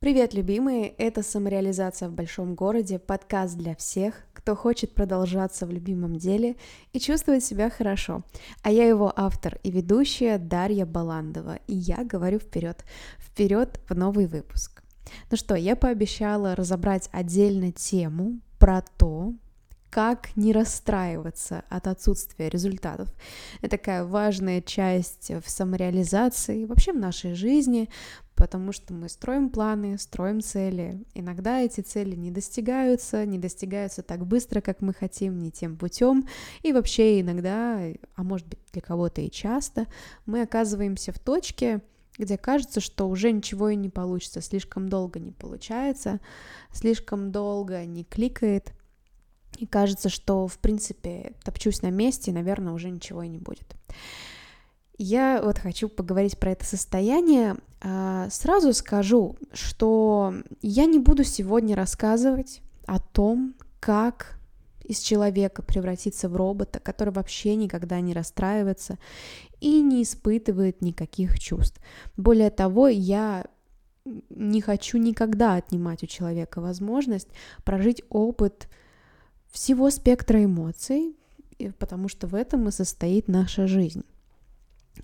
Привет, любимые! Это «Самореализация в большом городе» — подкаст для всех, кто хочет продолжаться в любимом деле и чувствовать себя хорошо. А я его автор и ведущая Дарья Баландова, и я говорю вперед, вперед в новый выпуск. Ну что, я пообещала разобрать отдельно тему про то, как не расстраиваться от отсутствия результатов. Это такая важная часть в самореализации, вообще в нашей жизни, потому что мы строим планы, строим цели. Иногда эти цели не достигаются, не достигаются так быстро, как мы хотим, не тем путем. И вообще иногда, а может быть для кого-то и часто, мы оказываемся в точке, где кажется, что уже ничего и не получится, слишком долго не получается, слишком долго не кликает, и кажется, что, в принципе, топчусь на месте, и, наверное, уже ничего и не будет. Я вот хочу поговорить про это состояние. А, сразу скажу, что я не буду сегодня рассказывать о том, как из человека превратиться в робота, который вообще никогда не расстраивается и не испытывает никаких чувств. Более того, я не хочу никогда отнимать у человека возможность прожить опыт всего спектра эмоций, потому что в этом и состоит наша жизнь.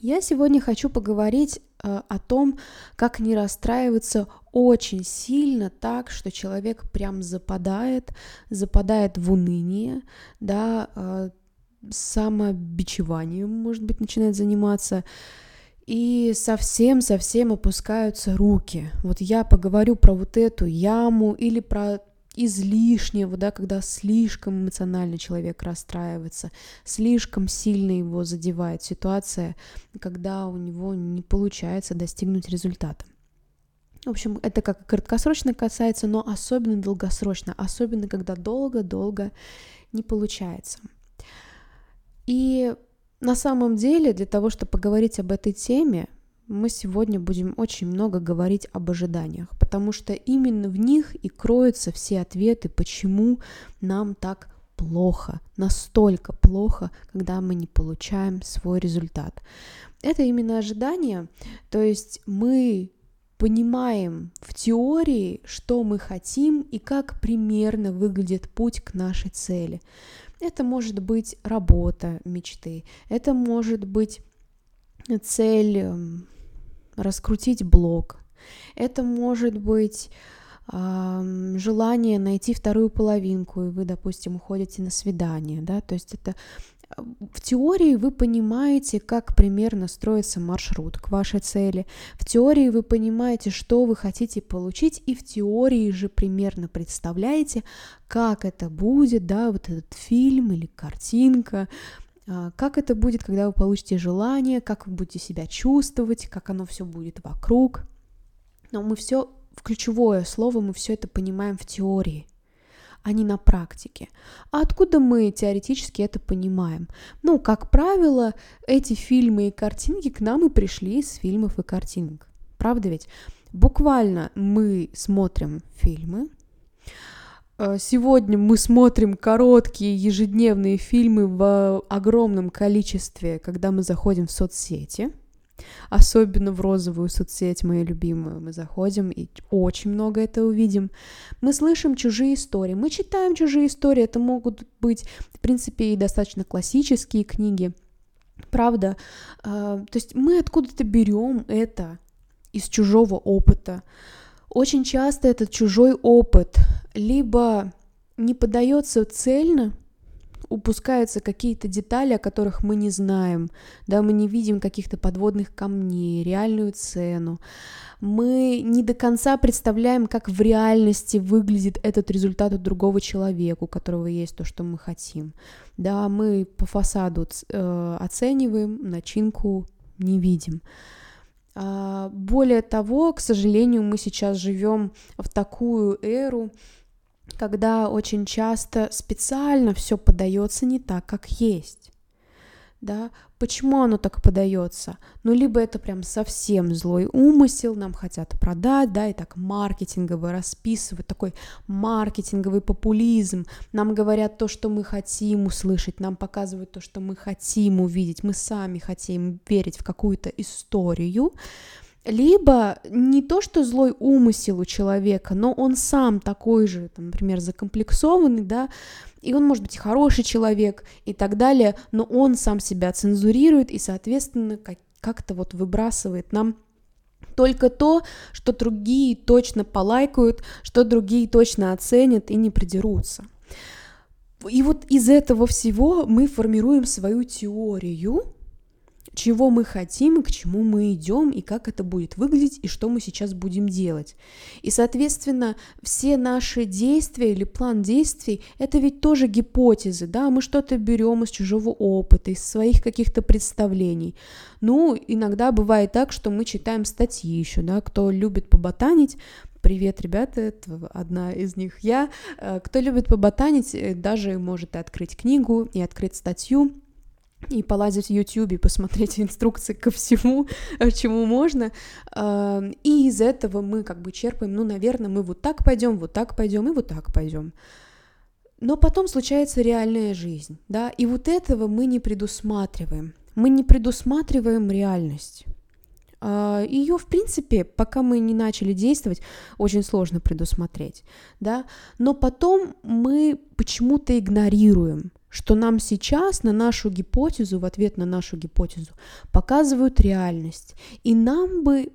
Я сегодня хочу поговорить э, о том, как не расстраиваться очень сильно так, что человек прям западает, западает в уныние, да, э, самобичеванием, может быть, начинает заниматься, и совсем-совсем опускаются руки. Вот я поговорю про вот эту яму или про излишнего, да, когда слишком эмоционально человек расстраивается, слишком сильно его задевает ситуация, когда у него не получается достигнуть результата. В общем, это как краткосрочно касается, но особенно долгосрочно, особенно когда долго-долго не получается. И на самом деле, для того, чтобы поговорить об этой теме, мы сегодня будем очень много говорить об ожиданиях, потому что именно в них и кроются все ответы, почему нам так плохо, настолько плохо, когда мы не получаем свой результат. Это именно ожидание, то есть мы понимаем в теории, что мы хотим и как примерно выглядит путь к нашей цели. Это может быть работа мечты, это может быть цель эм, раскрутить блог. Это может быть желание найти вторую половинку, и вы, допустим, уходите на свидание, да, то есть это э, в теории вы понимаете, как примерно строится маршрут к вашей цели. В теории вы понимаете, что вы хотите получить, и в теории же примерно представляете, как это будет, да, вот этот фильм или картинка, как это будет, когда вы получите желание, как вы будете себя чувствовать, как оно все будет вокруг. Но мы все, в ключевое слово, мы все это понимаем в теории, а не на практике. А откуда мы теоретически это понимаем? Ну, как правило, эти фильмы и картинки к нам и пришли из фильмов и картинок. Правда ведь? Буквально мы смотрим фильмы, сегодня мы смотрим короткие ежедневные фильмы в огромном количестве, когда мы заходим в соцсети. Особенно в розовую соцсеть, мою любимую, мы заходим и очень много это увидим. Мы слышим чужие истории, мы читаем чужие истории, это могут быть, в принципе, и достаточно классические книги. Правда, э, то есть мы откуда-то берем это из чужого опыта. Очень часто этот чужой опыт либо не подается цельно, упускаются какие-то детали, о которых мы не знаем, да, мы не видим каких-то подводных камней, реальную цену. Мы не до конца представляем, как в реальности выглядит этот результат у другого человека, у которого есть то, что мы хотим. Да, мы по фасаду э, оцениваем, начинку не видим. А, более того, к сожалению, мы сейчас живем в такую эру, когда очень часто специально все подается не так, как есть. Да? Почему оно так подается? Ну, либо это прям совсем злой умысел, нам хотят продать, да, и так маркетингово расписывают, такой маркетинговый популизм. Нам говорят то, что мы хотим услышать, нам показывают то, что мы хотим увидеть, мы сами хотим верить в какую-то историю, либо не то, что злой умысел у человека, но он сам такой же, там, например, закомплексованный, да, и он может быть хороший человек и так далее, но он сам себя цензурирует и, соответственно, как- как-то вот выбрасывает нам только то, что другие точно полайкают, что другие точно оценят и не придерутся. И вот из этого всего мы формируем свою теорию, чего мы хотим, к чему мы идем, и как это будет выглядеть, и что мы сейчас будем делать. И, соответственно, все наши действия или план действий — это ведь тоже гипотезы, да, мы что-то берем из чужого опыта, из своих каких-то представлений. Ну, иногда бывает так, что мы читаем статьи еще, да, кто любит поботанить, Привет, ребята, это одна из них я. Э, кто любит поботанить, даже может и открыть книгу, и открыть статью, и полазить в YouTube, посмотреть инструкции ко всему, э, чему можно. И из этого мы как бы черпаем, ну, наверное, мы вот так пойдем, вот так пойдем и вот так пойдем. Но потом случается реальная жизнь, да, и вот этого мы не предусматриваем. Мы не предусматриваем реальность. А, Ее, в принципе, пока мы не начали действовать, очень сложно предусмотреть, да, но потом мы почему-то игнорируем, что нам сейчас на нашу гипотезу, в ответ на нашу гипотезу, показывают реальность, и нам бы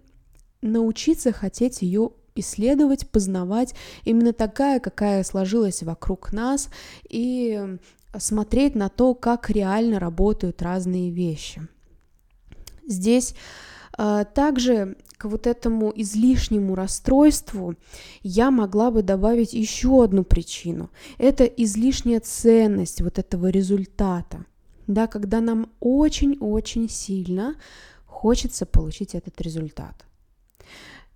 научиться хотеть ее исследовать, познавать именно такая, какая сложилась вокруг нас, и смотреть на то, как реально работают разные вещи. Здесь также к вот этому излишнему расстройству я могла бы добавить еще одну причину. Это излишняя ценность вот этого результата. Да, когда нам очень-очень сильно хочется получить этот результат.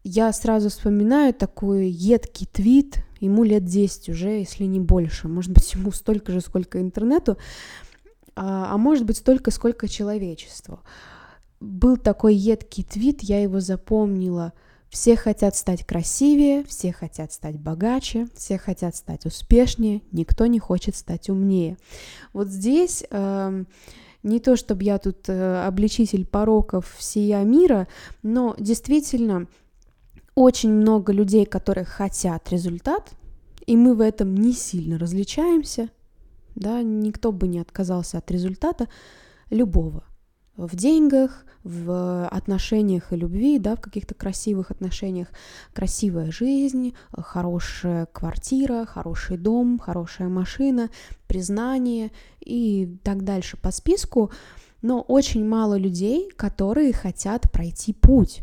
Я сразу вспоминаю такой едкий твит, ему лет 10 уже, если не больше, может быть, ему столько же, сколько интернету, а, а может быть, столько, сколько человечеству был такой едкий твит, я его запомнила. Все хотят стать красивее, все хотят стать богаче, все хотят стать успешнее, никто не хочет стать умнее. Вот здесь э, не то, чтобы я тут э, обличитель пороков всея мира, но действительно очень много людей, которые хотят результат, и мы в этом не сильно различаемся, да, никто бы не отказался от результата любого в деньгах, в отношениях и любви, да, в каких-то красивых отношениях, красивая жизнь, хорошая квартира, хороший дом, хорошая машина, признание и так дальше по списку, но очень мало людей, которые хотят пройти путь.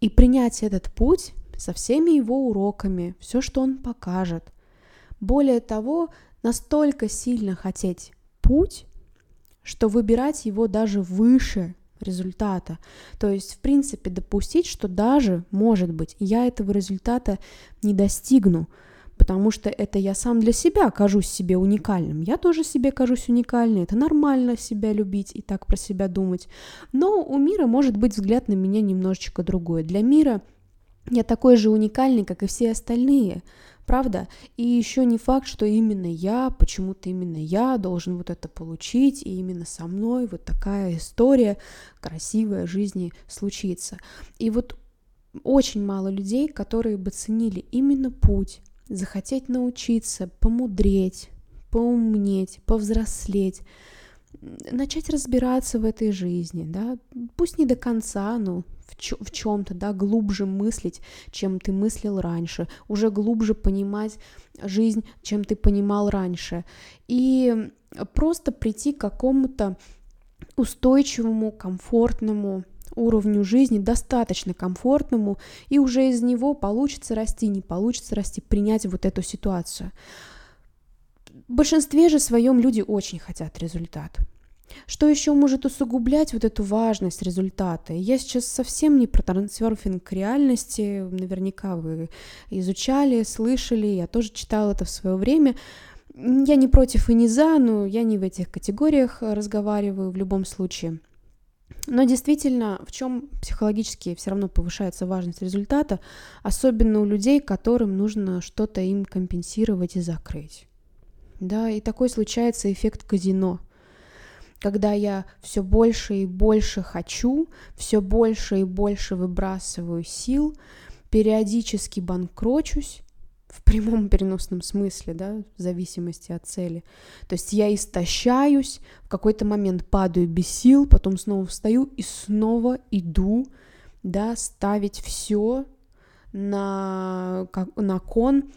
И принять этот путь со всеми его уроками, все, что он покажет. Более того, настолько сильно хотеть путь, что выбирать его даже выше результата. То есть, в принципе, допустить, что даже, может быть, я этого результата не достигну, потому что это я сам для себя кажусь себе уникальным. Я тоже себе кажусь уникальной, это нормально себя любить и так про себя думать. Но у мира может быть взгляд на меня немножечко другой. Для мира я такой же уникальный, как и все остальные правда? И еще не факт, что именно я, почему-то именно я должен вот это получить, и именно со мной вот такая история красивая жизни случится. И вот очень мало людей, которые бы ценили именно путь, захотеть научиться, помудреть, поумнеть, повзрослеть, начать разбираться в этой жизни, да, пусть не до конца, но в чем-то, да, глубже мыслить, чем ты мыслил раньше, уже глубже понимать жизнь, чем ты понимал раньше. И просто прийти к какому-то устойчивому, комфортному уровню жизни, достаточно комфортному, и уже из него получится расти, не получится расти, принять вот эту ситуацию. В большинстве же своем люди очень хотят результат. Что еще может усугублять вот эту важность результата? Я сейчас совсем не про трансерфинг реальности, наверняка вы изучали, слышали, я тоже читала это в свое время. Я не против и не за, но я не в этих категориях разговариваю в любом случае. Но действительно, в чем психологически все равно повышается важность результата, особенно у людей, которым нужно что-то им компенсировать и закрыть. Да, и такой случается эффект казино – когда я все больше и больше хочу, все больше и больше выбрасываю сил, периодически банкрочусь, в прямом переносном смысле, да, в зависимости от цели. То есть я истощаюсь, в какой-то момент падаю без сил, потом снова встаю и снова иду, да, ставить все на, как, на кон,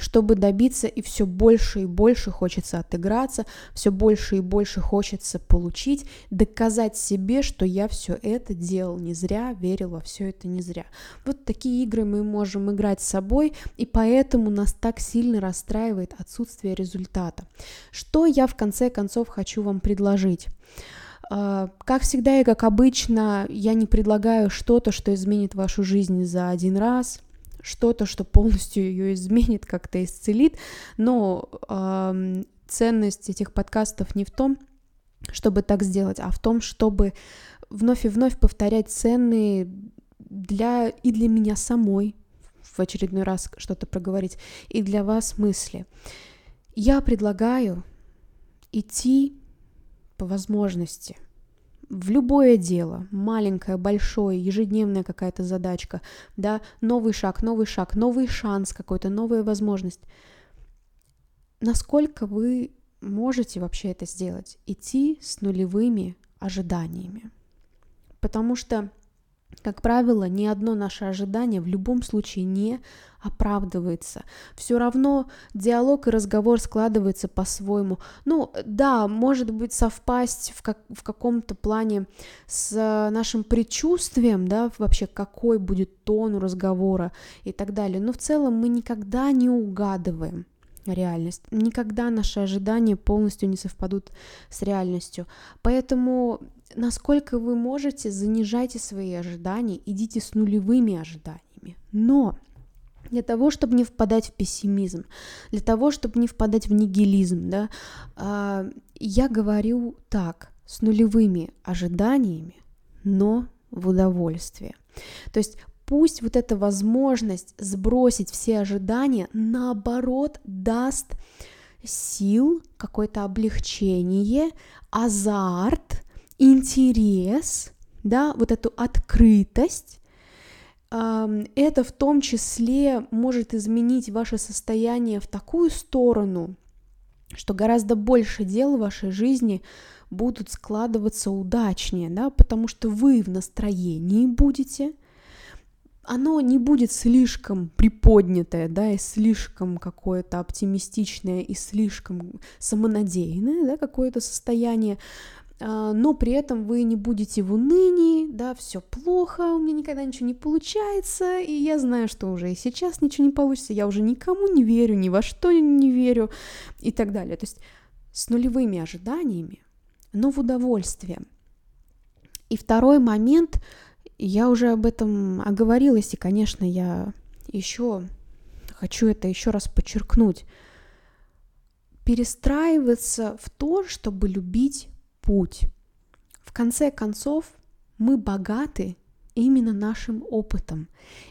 чтобы добиться, и все больше и больше хочется отыграться, все больше и больше хочется получить, доказать себе, что я все это делал не зря, верил во все это не зря. Вот такие игры мы можем играть с собой, и поэтому нас так сильно расстраивает отсутствие результата. Что я в конце концов хочу вам предложить? А, как всегда и как обычно, я не предлагаю что-то, что изменит вашу жизнь за один раз – что-то, что полностью ее изменит, как-то исцелит, но э, ценность этих подкастов не в том, чтобы так сделать, а в том, чтобы вновь и вновь повторять ценные для и для меня самой в очередной раз что-то проговорить, и для вас мысли. Я предлагаю идти по возможности в любое дело, маленькое, большое, ежедневная какая-то задачка, да, новый шаг, новый шаг, новый шанс какой-то, новая возможность. Насколько вы можете вообще это сделать? Идти с нулевыми ожиданиями. Потому что как правило, ни одно наше ожидание в любом случае не оправдывается. Все равно диалог и разговор складывается по-своему. Ну, да, может быть, совпасть в, как, в каком-то плане с нашим предчувствием, да, вообще какой будет тон у разговора и так далее. Но в целом мы никогда не угадываем реальность. Никогда наши ожидания полностью не совпадут с реальностью. Поэтому насколько вы можете, занижайте свои ожидания, идите с нулевыми ожиданиями. Но для того, чтобы не впадать в пессимизм, для того, чтобы не впадать в нигилизм, да, а, я говорю так, с нулевыми ожиданиями, но в удовольствие. То есть пусть вот эта возможность сбросить все ожидания, наоборот, даст сил, какое-то облегчение, азарт, интерес, да, вот эту открытость, это в том числе может изменить ваше состояние в такую сторону, что гораздо больше дел в вашей жизни будут складываться удачнее, да, потому что вы в настроении будете, оно не будет слишком приподнятое, да, и слишком какое-то оптимистичное, и слишком самонадеянное, да, какое-то состояние, но при этом вы не будете в унынии, да, все плохо, у меня никогда ничего не получается, и я знаю, что уже и сейчас ничего не получится, я уже никому не верю, ни во что не верю и так далее. То есть с нулевыми ожиданиями, но в удовольствие. И второй момент, я уже об этом оговорилась, и, конечно, я еще хочу это еще раз подчеркнуть. Перестраиваться в то, чтобы любить путь. В конце концов, мы богаты именно нашим опытом,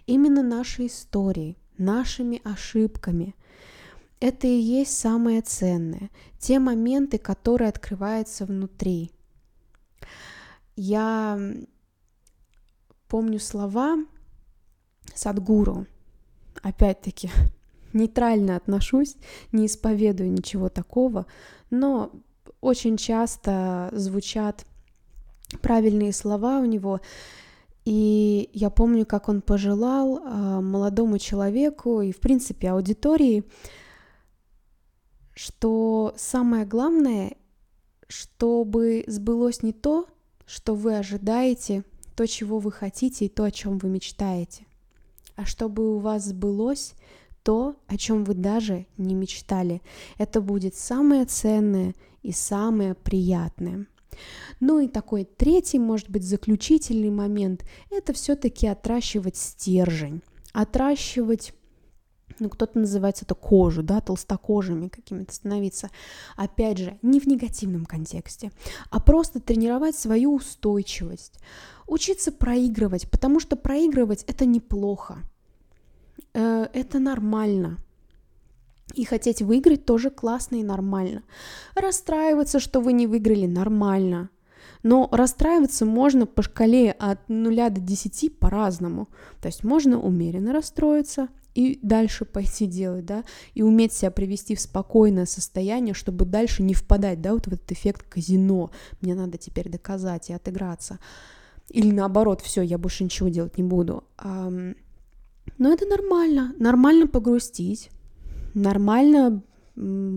именно нашей историей, нашими ошибками. Это и есть самое ценное, те моменты, которые открываются внутри. Я помню слова Садгуру, опять-таки, нейтрально отношусь, не исповедую ничего такого, но очень часто звучат правильные слова у него. И я помню, как он пожелал э, молодому человеку и, в принципе, аудитории, что самое главное, чтобы сбылось не то, что вы ожидаете, то, чего вы хотите и то, о чем вы мечтаете, а чтобы у вас сбылось то, о чем вы даже не мечтали. Это будет самое ценное и самое приятное. Ну и такой третий, может быть, заключительный момент – это все-таки отращивать стержень, отращивать ну, кто-то называет это кожу, да, толстокожими какими-то становиться. Опять же, не в негативном контексте, а просто тренировать свою устойчивость, учиться проигрывать, потому что проигрывать это неплохо, это нормально. И хотеть выиграть тоже классно и нормально. Расстраиваться, что вы не выиграли, нормально. Но расстраиваться можно по шкале от 0 до 10 по-разному. То есть можно умеренно расстроиться, и дальше пойти делать, да, и уметь себя привести в спокойное состояние, чтобы дальше не впадать, да, вот в этот эффект казино, мне надо теперь доказать и отыграться, или наоборот, все, я больше ничего делать не буду. Но это нормально, нормально погрустить, нормально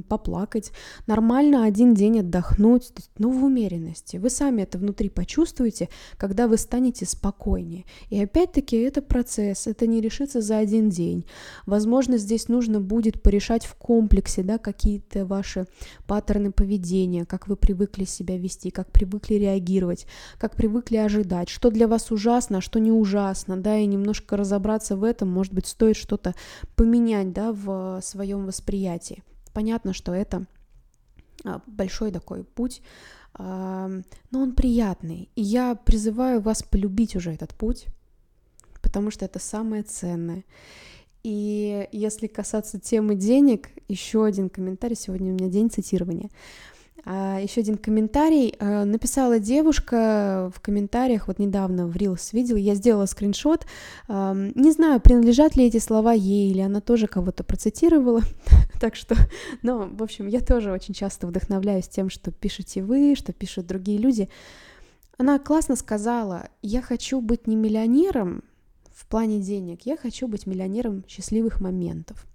поплакать, нормально один день отдохнуть, ну, в умеренности. Вы сами это внутри почувствуете, когда вы станете спокойнее. И опять-таки это процесс, это не решится за один день. Возможно, здесь нужно будет порешать в комплексе, да, какие-то ваши паттерны поведения, как вы привыкли себя вести, как привыкли реагировать, как привыкли ожидать, что для вас ужасно, а что не ужасно, да, и немножко разобраться в этом, может быть, стоит что-то поменять, да, в своем восприятии. Понятно, что это а, большой такой путь, а, но он приятный. И я призываю вас полюбить уже этот путь, потому что это самое ценное. И если касаться темы денег, еще один комментарий, сегодня у меня день цитирования. А, еще один комментарий. А, написала девушка в комментариях, вот недавно в Reels видел, я сделала скриншот. А, не знаю, принадлежат ли эти слова ей, или она тоже кого-то процитировала. так что, но, в общем, я тоже очень часто вдохновляюсь тем, что пишете вы, что пишут другие люди. Она классно сказала, я хочу быть не миллионером в плане денег, я хочу быть миллионером счастливых моментов.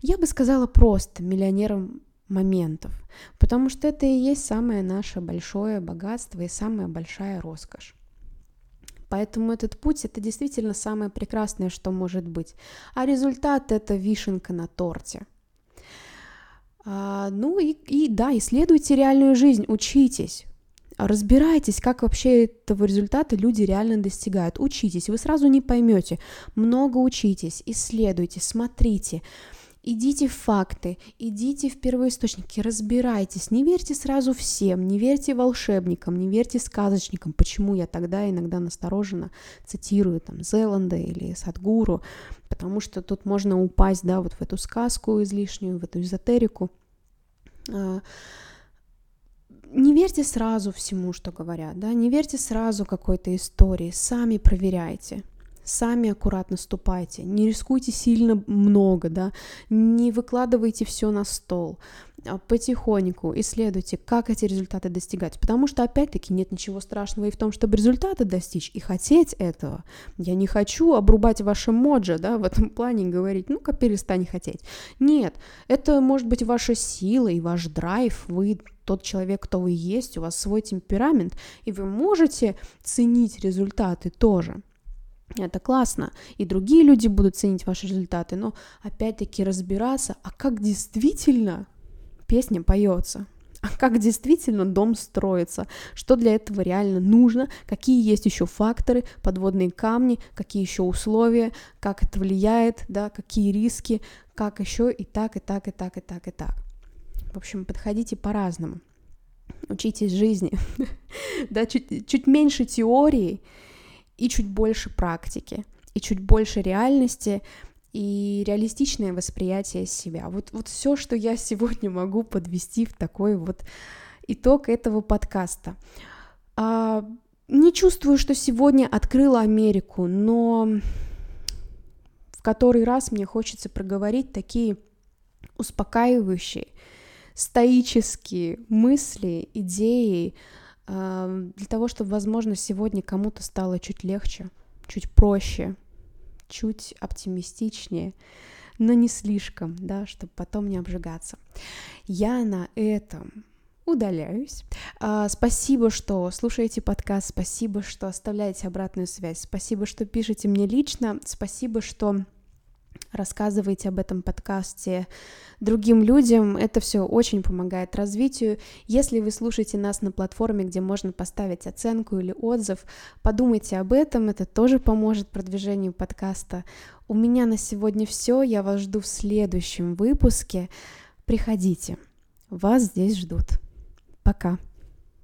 Я бы сказала просто миллионером моментов, потому что это и есть самое наше большое богатство и самая большая роскошь. Поэтому этот путь это действительно самое прекрасное, что может быть. А результат это вишенка на торте. А, ну и, и да, исследуйте реальную жизнь, учитесь, разбирайтесь, как вообще этого результата люди реально достигают. Учитесь, вы сразу не поймете. Много учитесь, исследуйте, смотрите. Идите в факты, идите в первоисточники, разбирайтесь, не верьте сразу всем, не верьте волшебникам, не верьте сказочникам. Почему я тогда иногда настороженно цитирую там Зеланда или Садгуру, потому что тут можно упасть, да, вот в эту сказку излишнюю, в эту эзотерику. А, не верьте сразу всему, что говорят, да, не верьте сразу какой-то истории, сами проверяйте, сами аккуратно ступайте, не рискуйте сильно много, да, не выкладывайте все на стол, а потихоньку исследуйте, как эти результаты достигать, потому что, опять-таки, нет ничего страшного и в том, чтобы результаты достичь и хотеть этого. Я не хочу обрубать ваше моджа, да, в этом плане говорить, ну-ка, перестань хотеть. Нет, это может быть ваша сила и ваш драйв, вы тот человек, кто вы есть, у вас свой темперамент, и вы можете ценить результаты тоже. Это классно, и другие люди будут ценить ваши результаты, но опять-таки разбираться, а как действительно песня поется, а как действительно дом строится, что для этого реально нужно, какие есть еще факторы, подводные камни, какие еще условия, как это влияет, да, какие риски, как еще и так, и так, и так, и так, и так. В общем, подходите по-разному. Учитесь жизни. да, чуть, чуть меньше теории, и чуть больше практики, и чуть больше реальности, и реалистичное восприятие себя. Вот, вот все, что я сегодня могу подвести в такой вот итог этого подкаста. А, не чувствую, что сегодня открыла Америку, но в который раз мне хочется проговорить такие успокаивающие, стоические мысли, идеи, для того, чтобы, возможно, сегодня кому-то стало чуть легче, чуть проще, чуть оптимистичнее, но не слишком, да, чтобы потом не обжигаться. Я на этом удаляюсь. А, спасибо, что слушаете подкаст, спасибо, что оставляете обратную связь, спасибо, что пишете мне лично, спасибо, что рассказывайте об этом подкасте другим людям. Это все очень помогает развитию. Если вы слушаете нас на платформе, где можно поставить оценку или отзыв, подумайте об этом, это тоже поможет продвижению подкаста. У меня на сегодня все, я вас жду в следующем выпуске. Приходите, вас здесь ждут. Пока.